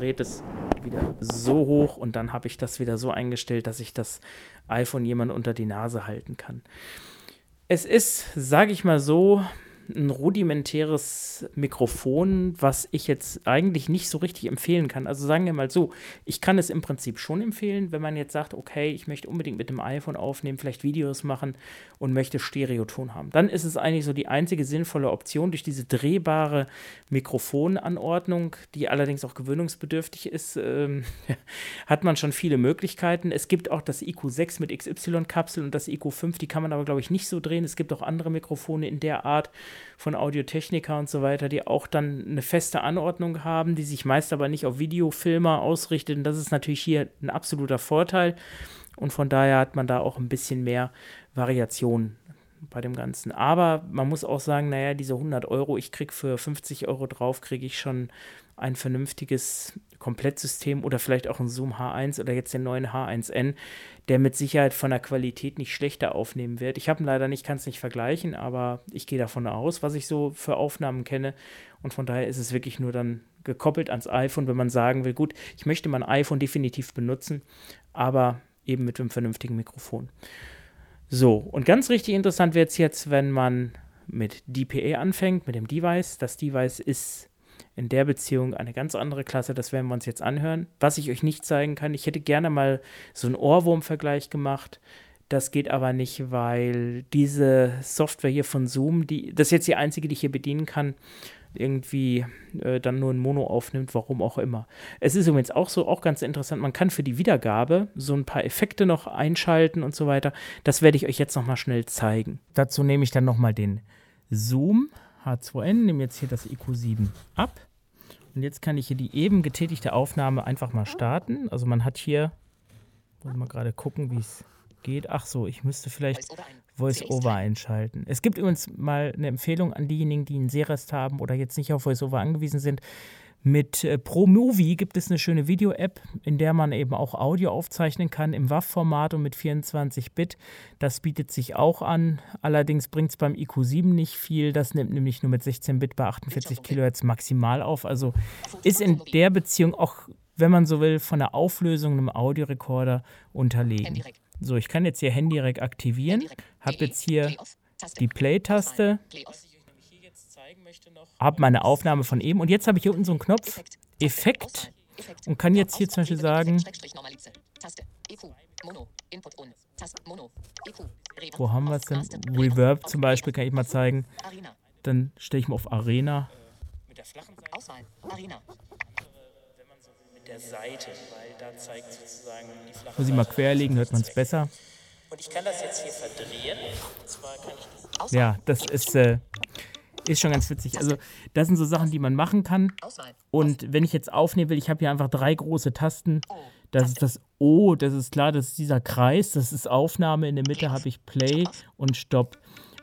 dreht es wieder so hoch und dann habe ich das wieder so eingestellt, dass ich das iPhone jemand unter die Nase halten kann. Es ist, sage ich mal so, ein rudimentäres Mikrofon, was ich jetzt eigentlich nicht so richtig empfehlen kann. Also sagen wir mal so, ich kann es im Prinzip schon empfehlen, wenn man jetzt sagt, okay, ich möchte unbedingt mit dem iPhone aufnehmen, vielleicht Videos machen und möchte Stereoton haben. Dann ist es eigentlich so die einzige sinnvolle Option durch diese drehbare Mikrofonanordnung, die allerdings auch gewöhnungsbedürftig ist, ähm, hat man schon viele Möglichkeiten. Es gibt auch das IQ6 mit XY-Kapsel und das IQ5, die kann man aber, glaube ich, nicht so drehen. Es gibt auch andere Mikrofone in der Art von Audiotechnika und so weiter, die auch dann eine feste Anordnung haben, die sich meist aber nicht auf Videofilmer ausrichtet. Und das ist natürlich hier ein absoluter Vorteil. Und von daher hat man da auch ein bisschen mehr Variation bei dem Ganzen. Aber man muss auch sagen, naja, diese 100 Euro, ich kriege für 50 Euro drauf, kriege ich schon ein vernünftiges Komplettsystem oder vielleicht auch ein Zoom H1 oder jetzt den neuen H1N, der mit Sicherheit von der Qualität nicht schlechter aufnehmen wird. Ich habe ihn leider nicht, kann es nicht vergleichen, aber ich gehe davon aus, was ich so für Aufnahmen kenne. Und von daher ist es wirklich nur dann gekoppelt ans iPhone, wenn man sagen will, gut, ich möchte mein iPhone definitiv benutzen, aber eben mit einem vernünftigen Mikrofon. So, und ganz richtig interessant wird es jetzt, wenn man mit DPA anfängt, mit dem Device. Das Device ist in der Beziehung eine ganz andere Klasse. Das werden wir uns jetzt anhören. Was ich euch nicht zeigen kann, ich hätte gerne mal so einen Ohrwurm-Vergleich gemacht. Das geht aber nicht, weil diese Software hier von Zoom, die, das ist jetzt die einzige, die ich hier bedienen kann, irgendwie äh, dann nur ein Mono aufnimmt, warum auch immer. Es ist übrigens auch so, auch ganz interessant, man kann für die Wiedergabe so ein paar Effekte noch einschalten und so weiter. Das werde ich euch jetzt nochmal schnell zeigen. Dazu nehme ich dann nochmal den Zoom H2N, nehme jetzt hier das IQ7 ab. Und jetzt kann ich hier die eben getätigte Aufnahme einfach mal starten. Also man hat hier, muss mal gerade gucken, wie es geht. Ach so, ich müsste vielleicht Voice-Over einschalten. Es gibt übrigens mal eine Empfehlung an diejenigen, die einen Serest haben oder jetzt nicht auf Voice-Over angewiesen sind. Mit äh, ProMovie gibt es eine schöne Video-App, in der man eben auch Audio aufzeichnen kann im WAV-Format und mit 24-Bit. Das bietet sich auch an. Allerdings bringt es beim IQ7 nicht viel. Das nimmt nämlich nur mit 16-Bit bei 48 kHz maximal auf. Also ist in der Beziehung auch, wenn man so will, von der Auflösung einem Audiorekorder unterlegen. So, ich kann jetzt hier Handy-Rec aktivieren. Habe jetzt hier die Play-Taste. Habe meine Aufnahme von eben. Und jetzt habe ich hier unten so einen Knopf, Effekt. Und kann jetzt hier zum Beispiel sagen, wo haben wir es denn? Reverb. Zum Beispiel kann ich mal zeigen. Dann stelle ich mal auf Arena. Mit der flachen. Arena. Der Seite, weil da zeigt sozusagen die flache Muss ich mal querlegen, hört man es besser. Und ich kann das jetzt hier verdrehen. Und zwar kann ich das ja, das ist, äh, ist schon ganz witzig. Also, das sind so Sachen, die man machen kann. Und wenn ich jetzt aufnehmen will, ich habe hier einfach drei große Tasten. Das ist das O, das ist klar, das ist dieser Kreis, das ist Aufnahme. In der Mitte habe ich Play und Stopp.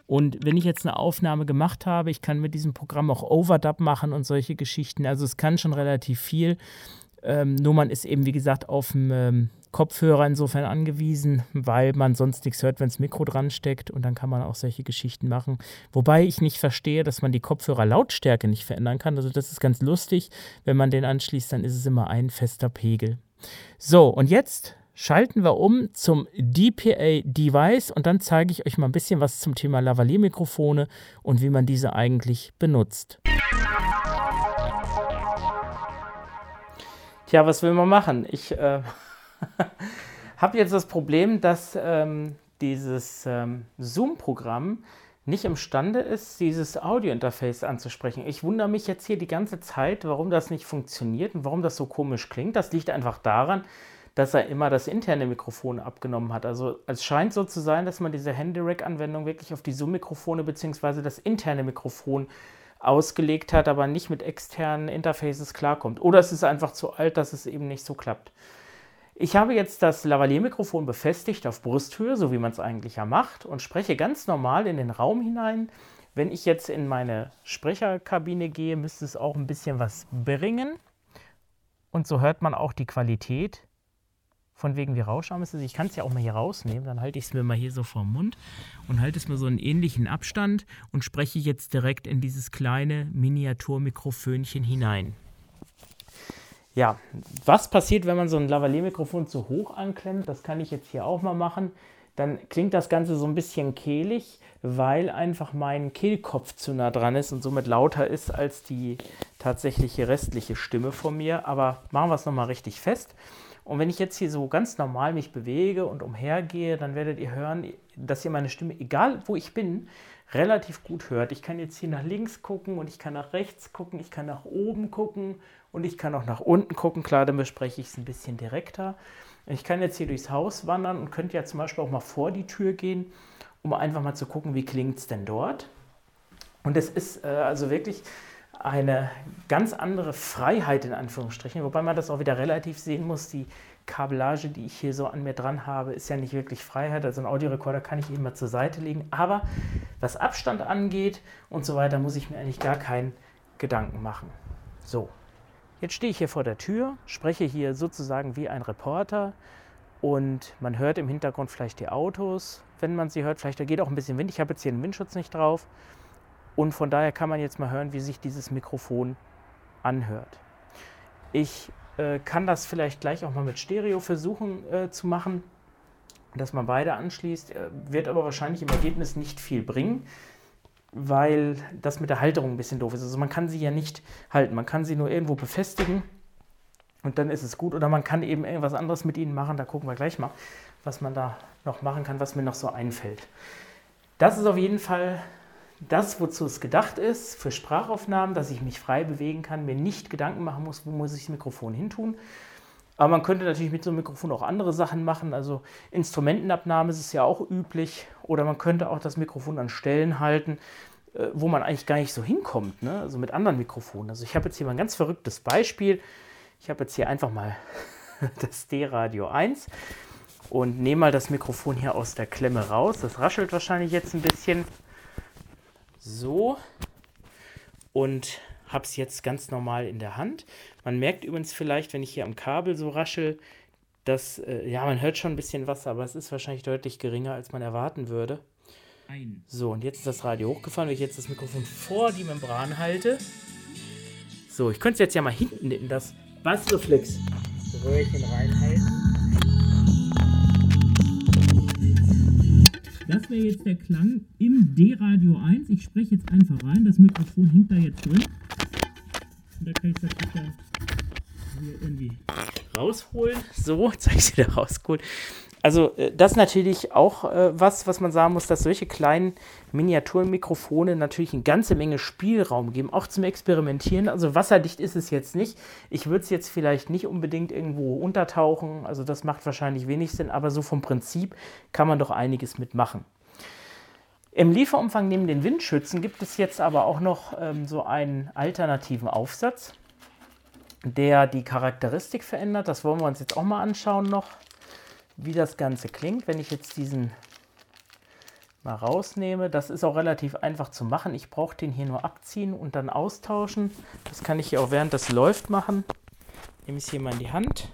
Und wenn ich jetzt eine Aufnahme gemacht habe, ich kann mit diesem Programm auch Overdub machen und solche Geschichten. Also es kann schon relativ viel. Ähm, nur man ist eben, wie gesagt, auf dem ähm, Kopfhörer insofern angewiesen, weil man sonst nichts hört, wenn das Mikro dran steckt und dann kann man auch solche Geschichten machen. Wobei ich nicht verstehe, dass man die Kopfhörer-Lautstärke nicht verändern kann. Also das ist ganz lustig. Wenn man den anschließt, dann ist es immer ein fester Pegel. So, und jetzt schalten wir um zum DPA-Device und dann zeige ich euch mal ein bisschen was zum Thema Lavalier-Mikrofone und wie man diese eigentlich benutzt. Tja, was will man machen? Ich äh, habe jetzt das Problem, dass ähm, dieses ähm, Zoom-Programm nicht imstande ist, dieses Audio-Interface anzusprechen. Ich wundere mich jetzt hier die ganze Zeit, warum das nicht funktioniert und warum das so komisch klingt. Das liegt einfach daran, dass er immer das interne Mikrofon abgenommen hat. Also es scheint so zu sein, dass man diese Handy-Rack-Anwendung wirklich auf die Zoom-Mikrofone bzw. das interne Mikrofon ausgelegt hat, aber nicht mit externen Interfaces klarkommt. Oder es ist einfach zu alt, dass es eben nicht so klappt. Ich habe jetzt das Lavalier-Mikrofon befestigt auf Brusthöhe, so wie man es eigentlich ja macht, und spreche ganz normal in den Raum hinein. Wenn ich jetzt in meine Sprecherkabine gehe, müsste es auch ein bisschen was bringen. Und so hört man auch die Qualität von wegen wie rauscharm ist es. Ich kann es ja auch mal hier rausnehmen, dann halte ich es mir mal hier so vorm Mund und halte es mir so einen ähnlichen Abstand und spreche jetzt direkt in dieses kleine Miniaturmikrofönchen hinein. Ja, was passiert, wenn man so ein Lavalier-Mikrofon zu hoch anklemmt? Das kann ich jetzt hier auch mal machen. Dann klingt das Ganze so ein bisschen kehlig, weil einfach mein Kehlkopf zu nah dran ist und somit lauter ist als die tatsächliche restliche Stimme von mir. Aber machen wir es nochmal richtig fest. Und wenn ich jetzt hier so ganz normal mich bewege und umhergehe, dann werdet ihr hören, dass ihr meine Stimme, egal wo ich bin, relativ gut hört. Ich kann jetzt hier nach links gucken und ich kann nach rechts gucken, ich kann nach oben gucken und ich kann auch nach unten gucken. Klar, dann bespreche ich es ein bisschen direkter. Ich kann jetzt hier durchs Haus wandern und könnte ja zum Beispiel auch mal vor die Tür gehen, um einfach mal zu gucken, wie klingt es denn dort. Und es ist äh, also wirklich eine ganz andere Freiheit in Anführungsstrichen, wobei man das auch wieder relativ sehen muss. Die Kabellage, die ich hier so an mir dran habe, ist ja nicht wirklich Freiheit. Also ein Audiorekorder kann ich immer zur Seite legen. Aber was Abstand angeht und so weiter, muss ich mir eigentlich gar keinen Gedanken machen. So, jetzt stehe ich hier vor der Tür, spreche hier sozusagen wie ein Reporter und man hört im Hintergrund vielleicht die Autos, wenn man sie hört. Vielleicht da geht auch ein bisschen Wind. Ich habe jetzt hier einen Windschutz nicht drauf. Und von daher kann man jetzt mal hören, wie sich dieses Mikrofon anhört. Ich äh, kann das vielleicht gleich auch mal mit Stereo versuchen äh, zu machen, dass man beide anschließt, äh, wird aber wahrscheinlich im Ergebnis nicht viel bringen, weil das mit der Halterung ein bisschen doof ist. Also man kann sie ja nicht halten, man kann sie nur irgendwo befestigen und dann ist es gut. Oder man kann eben irgendwas anderes mit ihnen machen, da gucken wir gleich mal, was man da noch machen kann, was mir noch so einfällt. Das ist auf jeden Fall das, wozu es gedacht ist, für Sprachaufnahmen, dass ich mich frei bewegen kann, mir nicht Gedanken machen muss, wo muss ich das Mikrofon hintun. Aber man könnte natürlich mit so einem Mikrofon auch andere Sachen machen. Also Instrumentenabnahme ist es ja auch üblich. Oder man könnte auch das Mikrofon an Stellen halten, äh, wo man eigentlich gar nicht so hinkommt. Ne? Also mit anderen Mikrofonen. Also ich habe jetzt hier mal ein ganz verrücktes Beispiel. Ich habe jetzt hier einfach mal das D-Radio 1 und nehme mal das Mikrofon hier aus der Klemme raus. Das raschelt wahrscheinlich jetzt ein bisschen so und habe es jetzt ganz normal in der Hand. Man merkt übrigens vielleicht, wenn ich hier am Kabel so raschel, dass, äh, ja, man hört schon ein bisschen Wasser, aber es ist wahrscheinlich deutlich geringer, als man erwarten würde. Ein. So, und jetzt ist das Radio hochgefahren, wenn ich jetzt das Mikrofon vor die Membran halte. So, ich könnte es jetzt ja mal hinten in das Bassreflex-Röhrchen reinhalten. Das wäre jetzt der Klang im D-Radio 1. Ich spreche jetzt einfach rein. Das Mikrofon hängt da jetzt drin. Und da kann ich das wieder hier irgendwie rausholen. So, jetzt habe ich es wieder rausgeholt. Also äh, das ist natürlich auch äh, was, was man sagen muss, dass solche kleinen Miniaturmikrofone natürlich eine ganze Menge Spielraum geben, auch zum Experimentieren. Also wasserdicht ist es jetzt nicht. Ich würde es jetzt vielleicht nicht unbedingt irgendwo untertauchen, also das macht wahrscheinlich wenig Sinn, aber so vom Prinzip kann man doch einiges mitmachen. Im Lieferumfang neben den Windschützen gibt es jetzt aber auch noch ähm, so einen alternativen Aufsatz, der die Charakteristik verändert. Das wollen wir uns jetzt auch mal anschauen noch wie das Ganze klingt. Wenn ich jetzt diesen mal rausnehme, das ist auch relativ einfach zu machen. Ich brauche den hier nur abziehen und dann austauschen. Das kann ich hier auch während das läuft machen. Nehme ich es hier mal in die Hand.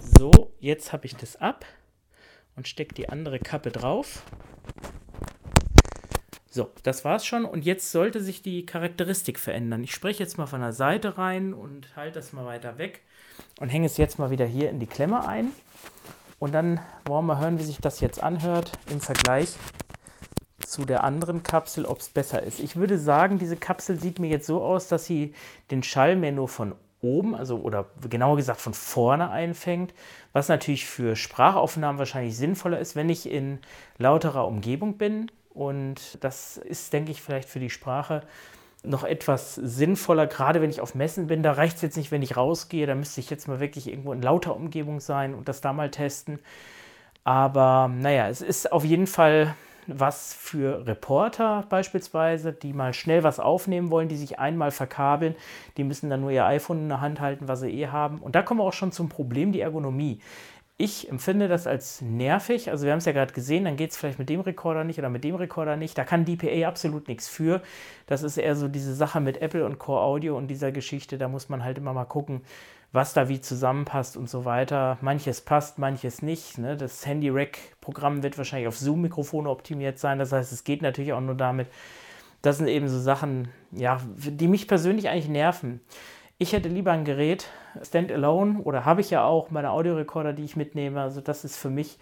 So, jetzt habe ich das ab und stecke die andere Kappe drauf. So, das war's schon und jetzt sollte sich die Charakteristik verändern. Ich spreche jetzt mal von der Seite rein und halte das mal weiter weg und hänge es jetzt mal wieder hier in die Klemme ein. Und dann wollen wir hören, wie sich das jetzt anhört im Vergleich zu der anderen Kapsel, ob es besser ist. Ich würde sagen, diese Kapsel sieht mir jetzt so aus, dass sie den Schall mehr nur von oben, also oder genauer gesagt von vorne einfängt, was natürlich für Sprachaufnahmen wahrscheinlich sinnvoller ist, wenn ich in lauterer Umgebung bin. Und das ist, denke ich, vielleicht für die Sprache noch etwas sinnvoller, gerade wenn ich auf Messen bin. Da reicht es jetzt nicht, wenn ich rausgehe. Da müsste ich jetzt mal wirklich irgendwo in lauter Umgebung sein und das da mal testen. Aber naja, es ist auf jeden Fall was für Reporter beispielsweise, die mal schnell was aufnehmen wollen, die sich einmal verkabeln. Die müssen dann nur ihr iPhone in der Hand halten, was sie eh haben. Und da kommen wir auch schon zum Problem, die Ergonomie. Ich empfinde das als nervig. Also wir haben es ja gerade gesehen, dann geht es vielleicht mit dem Rekorder nicht oder mit dem Rekorder nicht. Da kann DPA absolut nichts für. Das ist eher so diese Sache mit Apple und Core Audio und dieser Geschichte. Da muss man halt immer mal gucken, was da wie zusammenpasst und so weiter. Manches passt, manches nicht. Ne? Das Handy-Rack-Programm wird wahrscheinlich auf Zoom-Mikrofone optimiert sein. Das heißt, es geht natürlich auch nur damit. Das sind eben so Sachen, ja, die mich persönlich eigentlich nerven. Ich hätte lieber ein Gerät, Standalone, oder habe ich ja auch meine Audiorekorder, die ich mitnehme. Also das ist für mich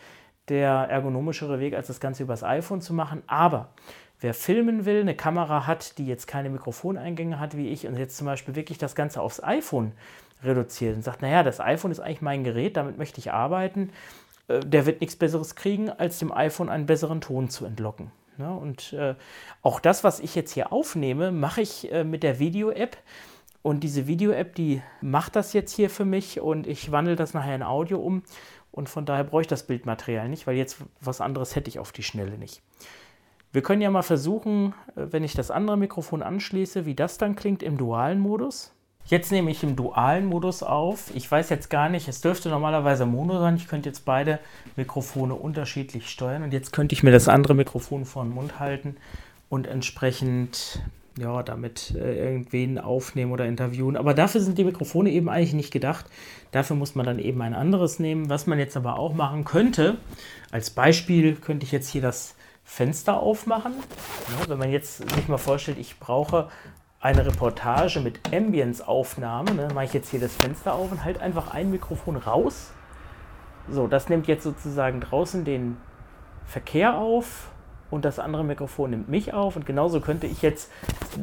der ergonomischere Weg, als das Ganze übers iPhone zu machen. Aber wer filmen will, eine Kamera hat, die jetzt keine Mikrofoneingänge hat wie ich und jetzt zum Beispiel wirklich das Ganze aufs iPhone reduziert und sagt, naja, das iPhone ist eigentlich mein Gerät, damit möchte ich arbeiten, äh, der wird nichts Besseres kriegen, als dem iPhone einen besseren Ton zu entlocken. Ne? Und äh, auch das, was ich jetzt hier aufnehme, mache ich äh, mit der Video-App. Und diese Video-App, die macht das jetzt hier für mich und ich wandle das nachher in Audio um. Und von daher brauche ich das Bildmaterial nicht, weil jetzt was anderes hätte ich auf die Schnelle nicht. Wir können ja mal versuchen, äh, wenn ich das andere Mikrofon anschließe, wie das dann klingt im dualen Modus. Jetzt nehme ich im dualen Modus auf. Ich weiß jetzt gar nicht, es dürfte normalerweise Mono sein. Ich könnte jetzt beide Mikrofone unterschiedlich steuern. Und jetzt könnte ich mir das andere Mikrofon vor den Mund halten und entsprechend ja, damit äh, irgendwen aufnehmen oder interviewen. Aber dafür sind die Mikrofone eben eigentlich nicht gedacht. Dafür muss man dann eben ein anderes nehmen. Was man jetzt aber auch machen könnte, als Beispiel könnte ich jetzt hier das Fenster aufmachen. Ja, wenn man jetzt sich mal vorstellt, ich brauche eine Reportage mit Ambience-Aufnahme, ne, mache ich jetzt hier das Fenster auf und halt einfach ein Mikrofon raus. So, das nimmt jetzt sozusagen draußen den Verkehr auf und das andere Mikrofon nimmt mich auf und genauso könnte ich jetzt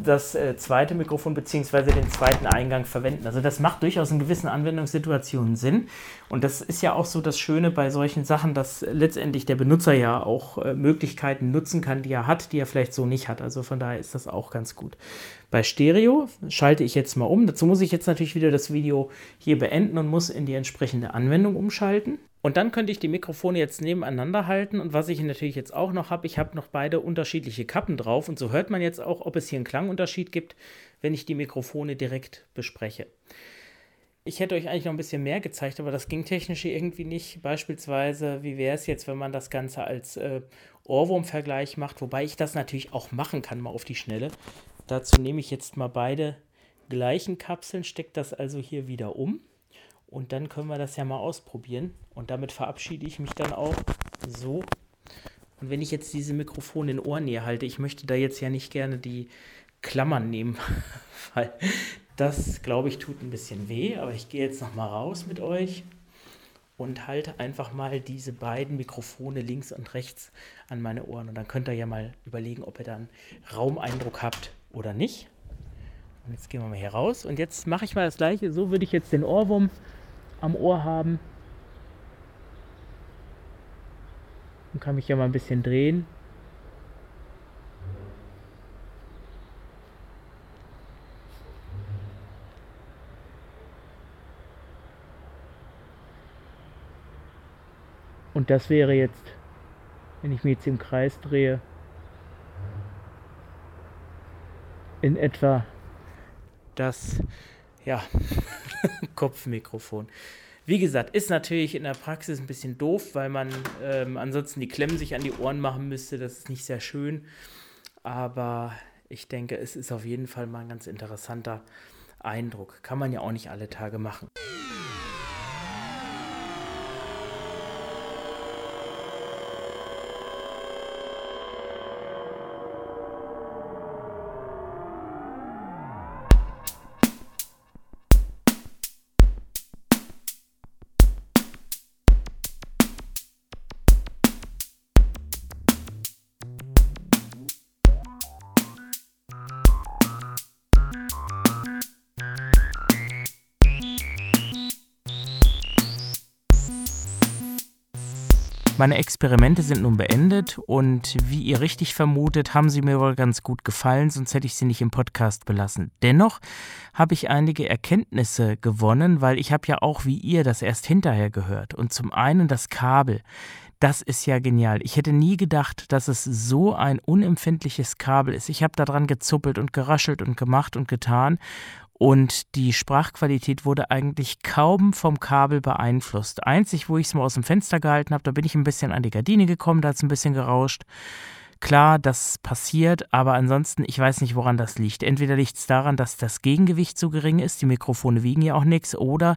das äh, zweite Mikrofon bzw. den zweiten Eingang verwenden. Also das macht durchaus in gewissen Anwendungssituationen Sinn und das ist ja auch so das Schöne bei solchen Sachen, dass letztendlich der Benutzer ja auch äh, Möglichkeiten nutzen kann, die er hat, die er vielleicht so nicht hat. Also von daher ist das auch ganz gut. Bei Stereo schalte ich jetzt mal um. Dazu muss ich jetzt natürlich wieder das Video hier beenden und muss in die entsprechende Anwendung umschalten. Und dann könnte ich die Mikrofone jetzt nebeneinander halten und was ich natürlich jetzt auch noch habe, ich habe noch beide unterschiedliche Kappen drauf und so hört man jetzt auch, ob es hier einen Klangunterschied gibt, wenn ich die Mikrofone direkt bespreche. Ich hätte euch eigentlich noch ein bisschen mehr gezeigt, aber das ging technisch irgendwie nicht. Beispielsweise, wie wäre es jetzt, wenn man das Ganze als äh, Ohrwurmvergleich macht, wobei ich das natürlich auch machen kann, mal auf die Schnelle. Dazu nehme ich jetzt mal beide gleichen Kapseln, stecke das also hier wieder um und dann können wir das ja mal ausprobieren. Und damit verabschiede ich mich dann auch so. Und wenn ich jetzt diese Mikrofone in Ohrnähe halte, ich möchte da jetzt ja nicht gerne die Klammern nehmen, weil das, glaube ich, tut ein bisschen weh. Aber ich gehe jetzt nochmal raus mit euch und halte einfach mal diese beiden Mikrofone links und rechts an meine Ohren. Und dann könnt ihr ja mal überlegen, ob ihr dann Raumeindruck habt oder nicht. Und jetzt gehen wir mal hier raus. Und jetzt mache ich mal das gleiche. So würde ich jetzt den Ohrwurm am Ohr haben. Und kann mich ja mal ein bisschen drehen. Und das wäre jetzt, wenn ich mich jetzt im Kreis drehe, in etwa das ja, Kopfmikrofon. Wie gesagt, ist natürlich in der Praxis ein bisschen doof, weil man ähm, ansonsten die Klemmen sich an die Ohren machen müsste. Das ist nicht sehr schön. Aber ich denke, es ist auf jeden Fall mal ein ganz interessanter Eindruck. Kann man ja auch nicht alle Tage machen. Meine Experimente sind nun beendet und wie ihr richtig vermutet, haben sie mir wohl ganz gut gefallen, sonst hätte ich sie nicht im Podcast belassen. Dennoch habe ich einige Erkenntnisse gewonnen, weil ich habe ja auch wie ihr das erst hinterher gehört. Und zum einen das Kabel. Das ist ja genial. Ich hätte nie gedacht, dass es so ein unempfindliches Kabel ist. Ich habe daran gezuppelt und geraschelt und gemacht und getan und die Sprachqualität wurde eigentlich kaum vom Kabel beeinflusst. Einzig, wo ich es mal aus dem Fenster gehalten habe, da bin ich ein bisschen an die Gardine gekommen, da hat es ein bisschen gerauscht. Klar, das passiert, aber ansonsten, ich weiß nicht, woran das liegt. Entweder liegt es daran, dass das Gegengewicht so gering ist, die Mikrofone wiegen ja auch nichts, oder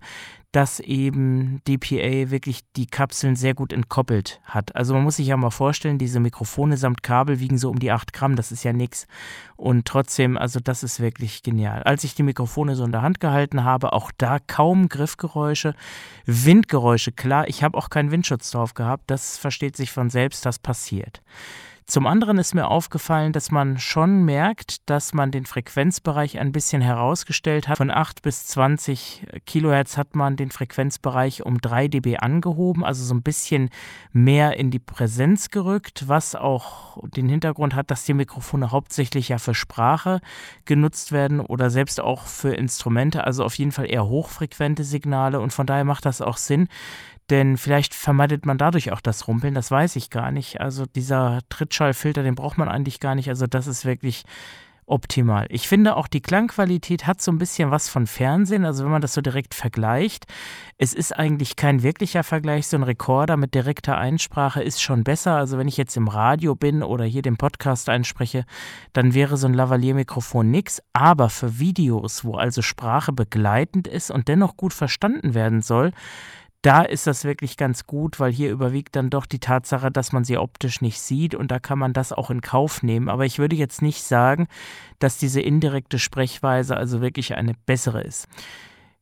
dass eben DPA wirklich die Kapseln sehr gut entkoppelt hat. Also man muss sich ja mal vorstellen, diese Mikrofone samt Kabel wiegen so um die 8 Gramm, das ist ja nichts. Und trotzdem, also das ist wirklich genial. Als ich die Mikrofone so in der Hand gehalten habe, auch da kaum Griffgeräusche, Windgeräusche, klar, ich habe auch keinen Windschutz drauf gehabt, das versteht sich von selbst, das passiert. Zum anderen ist mir aufgefallen, dass man schon merkt, dass man den Frequenzbereich ein bisschen herausgestellt hat. Von 8 bis 20 Kilohertz hat man den Frequenzbereich um 3 dB angehoben, also so ein bisschen mehr in die Präsenz gerückt, was auch den Hintergrund hat, dass die Mikrofone hauptsächlich ja für Sprache genutzt werden oder selbst auch für Instrumente, also auf jeden Fall eher hochfrequente Signale und von daher macht das auch Sinn, denn vielleicht vermeidet man dadurch auch das Rumpeln, das weiß ich gar nicht. Also dieser Trittschallfilter, den braucht man eigentlich gar nicht. Also das ist wirklich optimal. Ich finde auch die Klangqualität hat so ein bisschen was von Fernsehen, also wenn man das so direkt vergleicht. Es ist eigentlich kein wirklicher Vergleich, so ein Rekorder mit direkter Einsprache ist schon besser. Also wenn ich jetzt im Radio bin oder hier den Podcast einspreche, dann wäre so ein Lavalier-Mikrofon nichts. Aber für Videos, wo also Sprache begleitend ist und dennoch gut verstanden werden soll, da ist das wirklich ganz gut, weil hier überwiegt dann doch die Tatsache, dass man sie optisch nicht sieht und da kann man das auch in Kauf nehmen. Aber ich würde jetzt nicht sagen, dass diese indirekte Sprechweise also wirklich eine bessere ist.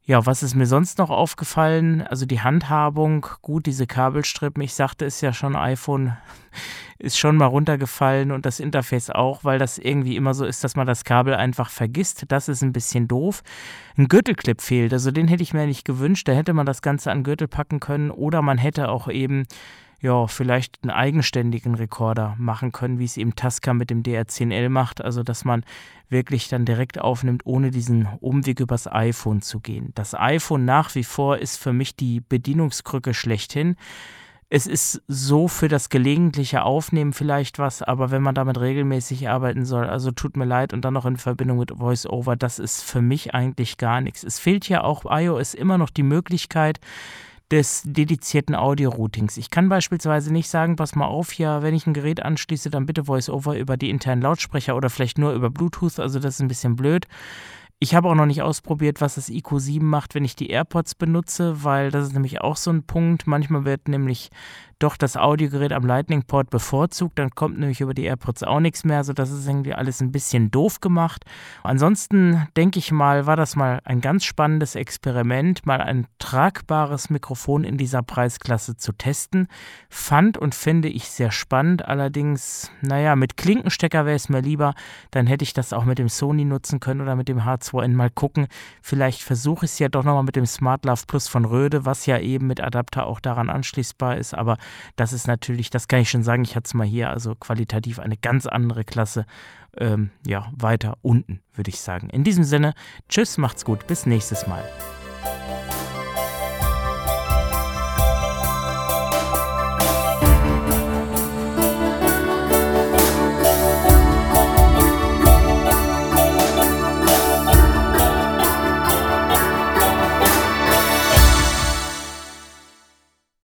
Ja, was ist mir sonst noch aufgefallen? Also die Handhabung, gut, diese Kabelstrippen, ich sagte es ja schon, iPhone ist schon mal runtergefallen und das Interface auch, weil das irgendwie immer so ist, dass man das Kabel einfach vergisst. Das ist ein bisschen doof. Ein Gürtelclip fehlt, also den hätte ich mir nicht gewünscht. Da hätte man das Ganze an Gürtel packen können oder man hätte auch eben ja, vielleicht einen eigenständigen Rekorder machen können, wie es eben Tasca mit dem DR10L macht, also dass man wirklich dann direkt aufnimmt, ohne diesen Umweg übers iPhone zu gehen. Das iPhone nach wie vor ist für mich die Bedienungskrücke schlechthin. Es ist so für das gelegentliche Aufnehmen vielleicht was, aber wenn man damit regelmäßig arbeiten soll, also tut mir leid und dann noch in Verbindung mit VoiceOver, das ist für mich eigentlich gar nichts. Es fehlt ja auch iOS immer noch die Möglichkeit, des dedizierten Audio-Routings. Ich kann beispielsweise nicht sagen, pass mal auf, ja, wenn ich ein Gerät anschließe, dann bitte VoiceOver über die internen Lautsprecher oder vielleicht nur über Bluetooth, also das ist ein bisschen blöd. Ich habe auch noch nicht ausprobiert, was das IQ7 macht, wenn ich die AirPods benutze, weil das ist nämlich auch so ein Punkt. Manchmal wird nämlich doch das Audiogerät am Lightning-Port bevorzugt. Dann kommt nämlich über die AirPods auch nichts mehr. Also das ist irgendwie alles ein bisschen doof gemacht. Ansonsten denke ich mal, war das mal ein ganz spannendes Experiment, mal ein tragbares Mikrofon in dieser Preisklasse zu testen. Fand und finde ich sehr spannend. Allerdings, naja, mit Klinkenstecker wäre es mir lieber. Dann hätte ich das auch mit dem Sony nutzen können oder mit dem H2N mal gucken. Vielleicht versuche ich es ja doch nochmal mit dem Smart Love Plus von Röde, was ja eben mit Adapter auch daran anschließbar ist. Aber das ist natürlich, das kann ich schon sagen, ich hatte es mal hier, also qualitativ eine ganz andere Klasse. Ähm, ja, weiter unten, würde ich sagen. In diesem Sinne, tschüss, macht's gut, bis nächstes Mal.